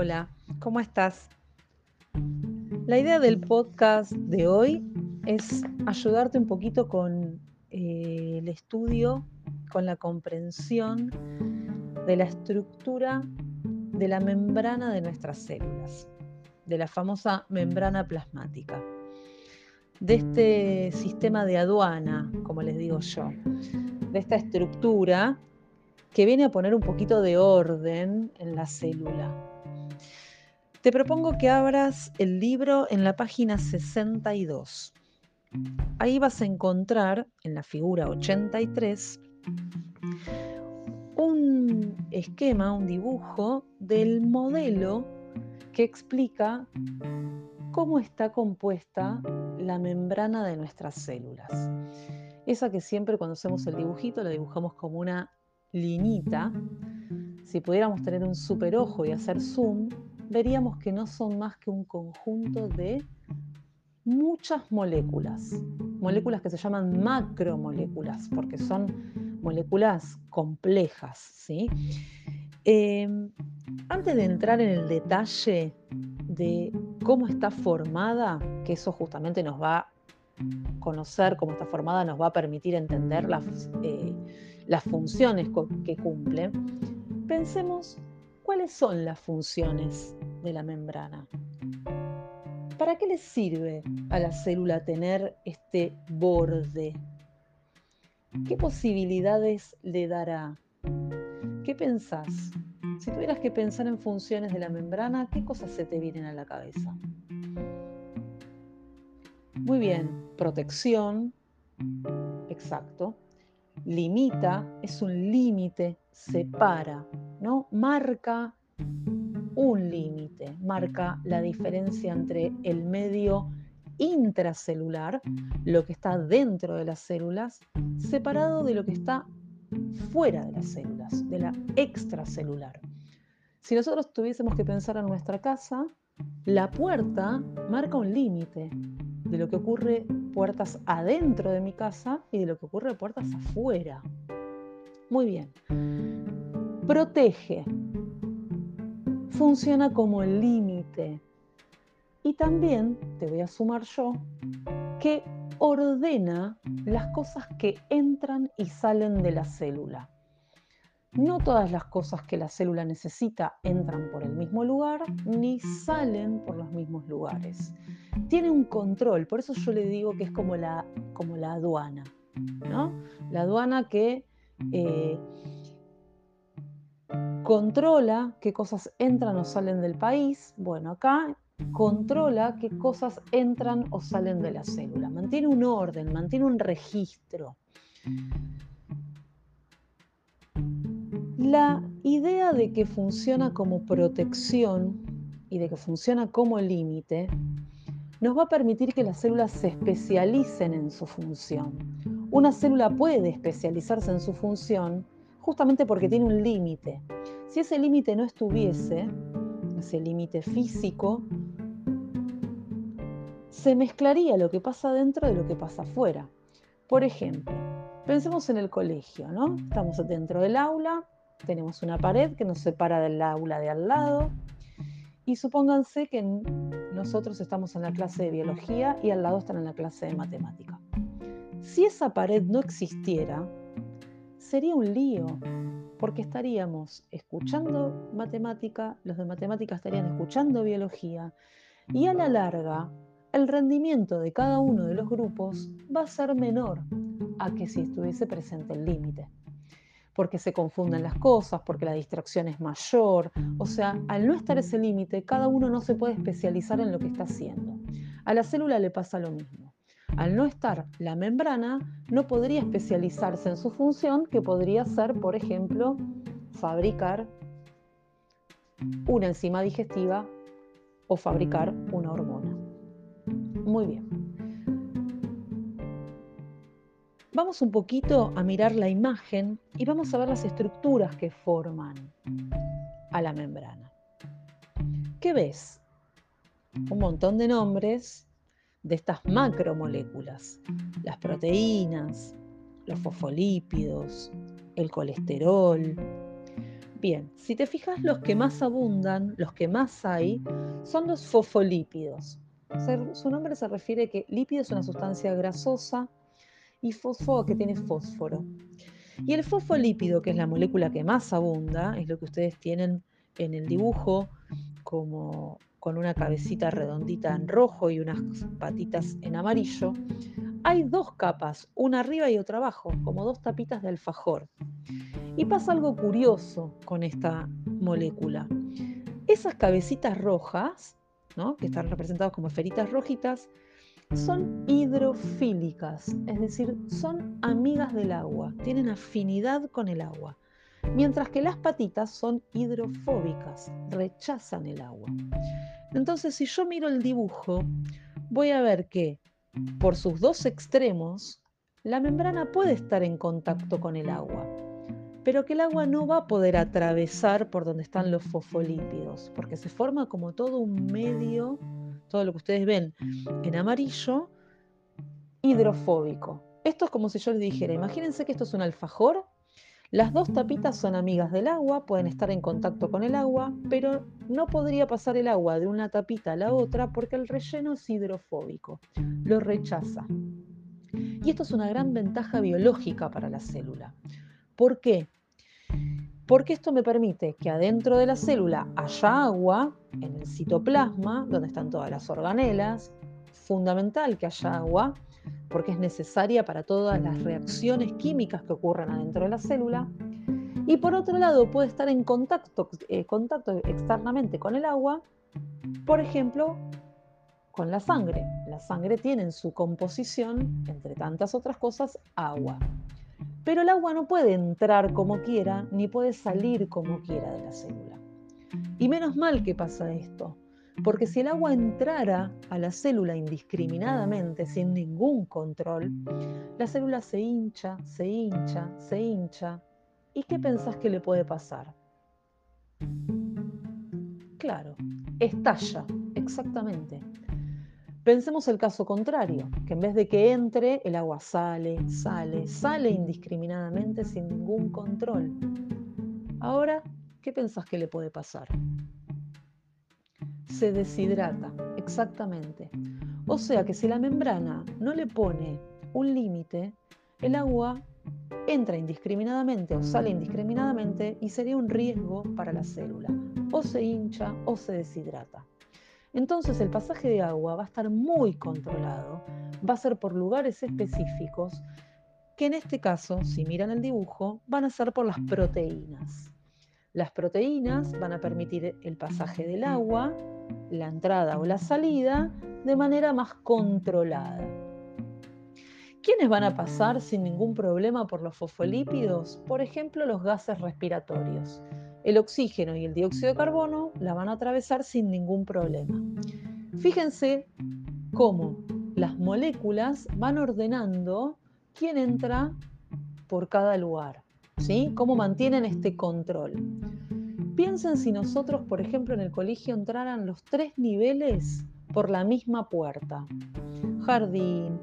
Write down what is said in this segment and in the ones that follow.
Hola, ¿cómo estás? La idea del podcast de hoy es ayudarte un poquito con eh, el estudio, con la comprensión de la estructura de la membrana de nuestras células, de la famosa membrana plasmática, de este sistema de aduana, como les digo yo, de esta estructura que viene a poner un poquito de orden en la célula. Te propongo que abras el libro en la página 62. Ahí vas a encontrar en la figura 83 un esquema, un dibujo del modelo que explica cómo está compuesta la membrana de nuestras células. Esa que siempre cuando hacemos el dibujito la dibujamos como una linita. Si pudiéramos tener un super ojo y hacer zoom, veríamos que no son más que un conjunto de muchas moléculas, moléculas que se llaman macromoléculas, porque son moléculas complejas. ¿sí? Em, antes de entrar en el detalle de cómo está formada, que eso justamente nos va a conocer cómo está formada, nos va a permitir entender las, eh, las funciones que cumple, pensemos cuáles son las funciones de la membrana. ¿Para qué le sirve a la célula tener este borde? ¿Qué posibilidades le dará? ¿Qué pensás? Si tuvieras que pensar en funciones de la membrana, ¿qué cosas se te vienen a la cabeza? Muy bien, protección, exacto. Limita, es un límite, separa, ¿no? Marca un límite, marca la diferencia entre el medio intracelular, lo que está dentro de las células, separado de lo que está fuera de las células, de la extracelular. Si nosotros tuviésemos que pensar en nuestra casa, la puerta marca un límite de lo que ocurre puertas adentro de mi casa y de lo que ocurre puertas afuera. Muy bien. Protege, funciona como el límite. Y también, te voy a sumar yo, que ordena las cosas que entran y salen de la célula. No todas las cosas que la célula necesita entran por el mismo lugar ni salen por los mismos lugares. Tiene un control, por eso yo le digo que es como la, como la aduana. ¿no? La aduana que eh, controla qué cosas entran o salen del país. Bueno, acá controla qué cosas entran o salen de la célula. Mantiene un orden, mantiene un registro. La idea de que funciona como protección y de que funciona como límite nos va a permitir que las células se especialicen en su función. Una célula puede especializarse en su función justamente porque tiene un límite. Si ese límite no estuviese, ese límite físico, se mezclaría lo que pasa dentro de lo que pasa afuera. Por ejemplo, pensemos en el colegio, ¿no? Estamos dentro del aula, tenemos una pared que nos separa del aula de al lado y supónganse que nosotros estamos en la clase de biología y al lado están en la clase de matemática. Si esa pared no existiera, sería un lío, porque estaríamos escuchando matemática, los de matemática estarían escuchando biología, y a la larga el rendimiento de cada uno de los grupos va a ser menor a que si estuviese presente el límite. Porque se confunden las cosas, porque la distracción es mayor. O sea, al no estar ese límite, cada uno no se puede especializar en lo que está haciendo. A la célula le pasa lo mismo. Al no estar la membrana, no podría especializarse en su función, que podría ser, por ejemplo, fabricar una enzima digestiva o fabricar una hormona. Muy bien. Vamos un poquito a mirar la imagen y vamos a ver las estructuras que forman a la membrana. ¿Qué ves? Un montón de nombres de estas macromoléculas, las proteínas, los fosfolípidos, el colesterol. Bien, si te fijas, los que más abundan, los que más hay, son los fosfolípidos. Su nombre se refiere que lípido es una sustancia grasosa y fosfo que tiene fósforo. Y el fosfolípido, que es la molécula que más abunda, es lo que ustedes tienen en el dibujo, como con una cabecita redondita en rojo y unas patitas en amarillo, hay dos capas, una arriba y otra abajo, como dos tapitas de alfajor. Y pasa algo curioso con esta molécula. Esas cabecitas rojas, ¿no? que están representadas como esferitas rojitas, son hidrofílicas, es decir, son amigas del agua, tienen afinidad con el agua, mientras que las patitas son hidrofóbicas, rechazan el agua. Entonces, si yo miro el dibujo, voy a ver que por sus dos extremos, la membrana puede estar en contacto con el agua, pero que el agua no va a poder atravesar por donde están los fosfolípidos, porque se forma como todo un medio, todo lo que ustedes ven en amarillo, hidrofóbico. Esto es como si yo les dijera, imagínense que esto es un alfajor, las dos tapitas son amigas del agua, pueden estar en contacto con el agua, pero no podría pasar el agua de una tapita a la otra porque el relleno es hidrofóbico, lo rechaza. Y esto es una gran ventaja biológica para la célula. ¿Por qué? Porque esto me permite que adentro de la célula haya agua, en el citoplasma, donde están todas las organelas, fundamental que haya agua, porque es necesaria para todas las reacciones químicas que ocurren adentro de la célula. Y por otro lado, puede estar en contacto, eh, contacto externamente con el agua, por ejemplo, con la sangre. La sangre tiene en su composición, entre tantas otras cosas, agua. Pero el agua no puede entrar como quiera, ni puede salir como quiera de la célula. Y menos mal que pasa esto, porque si el agua entrara a la célula indiscriminadamente, sin ningún control, la célula se hincha, se hincha, se hincha. ¿Y qué pensás que le puede pasar? Claro, estalla, exactamente. Pensemos el caso contrario, que en vez de que entre, el agua sale, sale, sale indiscriminadamente sin ningún control. Ahora, ¿qué pensás que le puede pasar? se deshidrata, exactamente. O sea que si la membrana no le pone un límite, el agua entra indiscriminadamente o sale indiscriminadamente y sería un riesgo para la célula. O se hincha o se deshidrata. Entonces el pasaje de agua va a estar muy controlado, va a ser por lugares específicos, que en este caso, si miran el dibujo, van a ser por las proteínas. Las proteínas van a permitir el pasaje del agua la entrada o la salida de manera más controlada. ¿Quiénes van a pasar sin ningún problema por los fosfolípidos? Por ejemplo, los gases respiratorios. El oxígeno y el dióxido de carbono la van a atravesar sin ningún problema. Fíjense cómo las moléculas van ordenando quién entra por cada lugar, ¿sí? Cómo mantienen este control. Piensen si nosotros, por ejemplo, en el colegio entraran los tres niveles por la misma puerta. Jardín,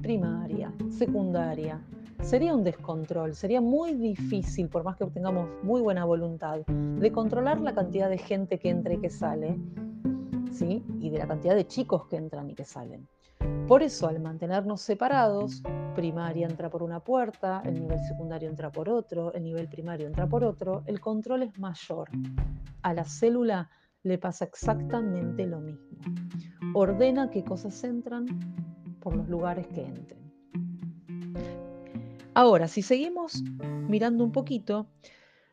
primaria, secundaria. Sería un descontrol, sería muy difícil, por más que tengamos muy buena voluntad, de controlar la cantidad de gente que entra y que sale, ¿sí? y de la cantidad de chicos que entran y que salen. Por eso, al mantenernos separados, primaria entra por una puerta, el nivel secundario entra por otro, el nivel primario entra por otro, el control es mayor. A la célula le pasa exactamente lo mismo. Ordena qué cosas entran por los lugares que entren. Ahora, si seguimos mirando un poquito,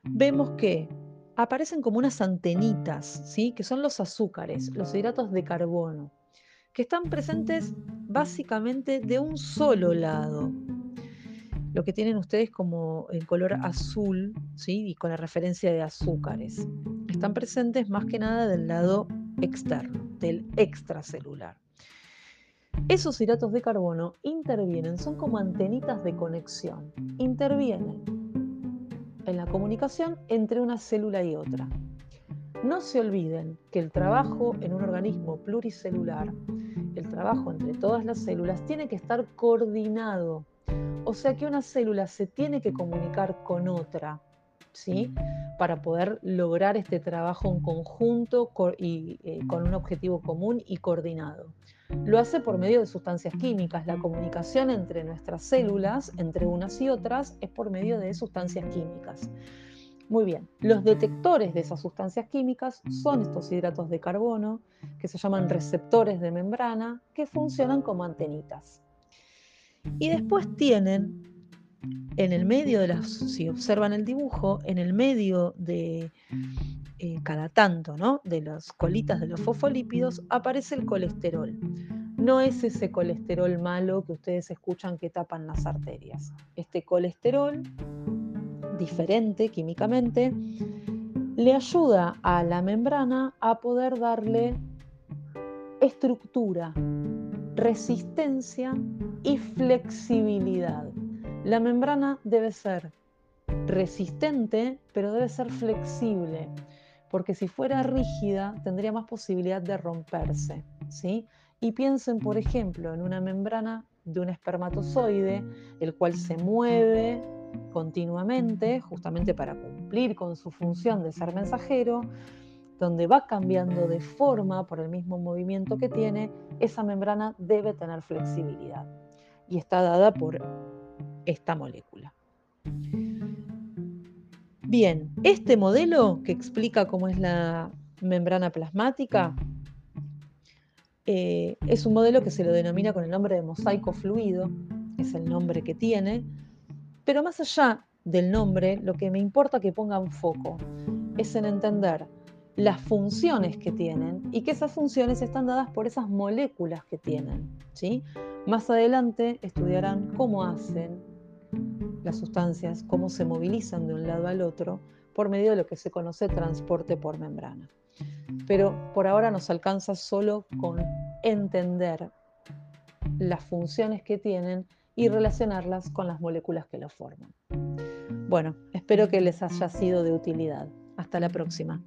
vemos que aparecen como unas antenitas, ¿sí? que son los azúcares, los hidratos de carbono que están presentes básicamente de un solo lado. Lo que tienen ustedes como el color azul, ¿sí? y con la referencia de azúcares. Están presentes más que nada del lado externo, del extracelular. Esos hidratos de carbono intervienen, son como antenitas de conexión, intervienen en la comunicación entre una célula y otra. No se olviden que el trabajo en un organismo pluricelular, el trabajo entre todas las células, tiene que estar coordinado. O sea que una célula se tiene que comunicar con otra ¿sí? para poder lograr este trabajo en conjunto y eh, con un objetivo común y coordinado. Lo hace por medio de sustancias químicas. La comunicación entre nuestras células, entre unas y otras, es por medio de sustancias químicas. Muy bien, los detectores de esas sustancias químicas son estos hidratos de carbono, que se llaman receptores de membrana, que funcionan como antenitas. Y después tienen, en el medio de las, si observan el dibujo, en el medio de eh, cada tanto, ¿no? De las colitas de los fosfolípidos, aparece el colesterol. No es ese colesterol malo que ustedes escuchan que tapan las arterias. Este colesterol diferente químicamente, le ayuda a la membrana a poder darle estructura, resistencia y flexibilidad. La membrana debe ser resistente, pero debe ser flexible, porque si fuera rígida tendría más posibilidad de romperse. ¿sí? Y piensen, por ejemplo, en una membrana de un espermatozoide, el cual se mueve continuamente, justamente para cumplir con su función de ser mensajero, donde va cambiando de forma por el mismo movimiento que tiene, esa membrana debe tener flexibilidad y está dada por esta molécula. Bien, este modelo que explica cómo es la membrana plasmática eh, es un modelo que se lo denomina con el nombre de mosaico fluido, es el nombre que tiene, pero más allá del nombre, lo que me importa que pongan foco es en entender las funciones que tienen y que esas funciones están dadas por esas moléculas que tienen. ¿sí? Más adelante estudiarán cómo hacen las sustancias, cómo se movilizan de un lado al otro por medio de lo que se conoce transporte por membrana. Pero por ahora nos alcanza solo con entender las funciones que tienen y relacionarlas con las moléculas que lo forman. Bueno, espero que les haya sido de utilidad. Hasta la próxima.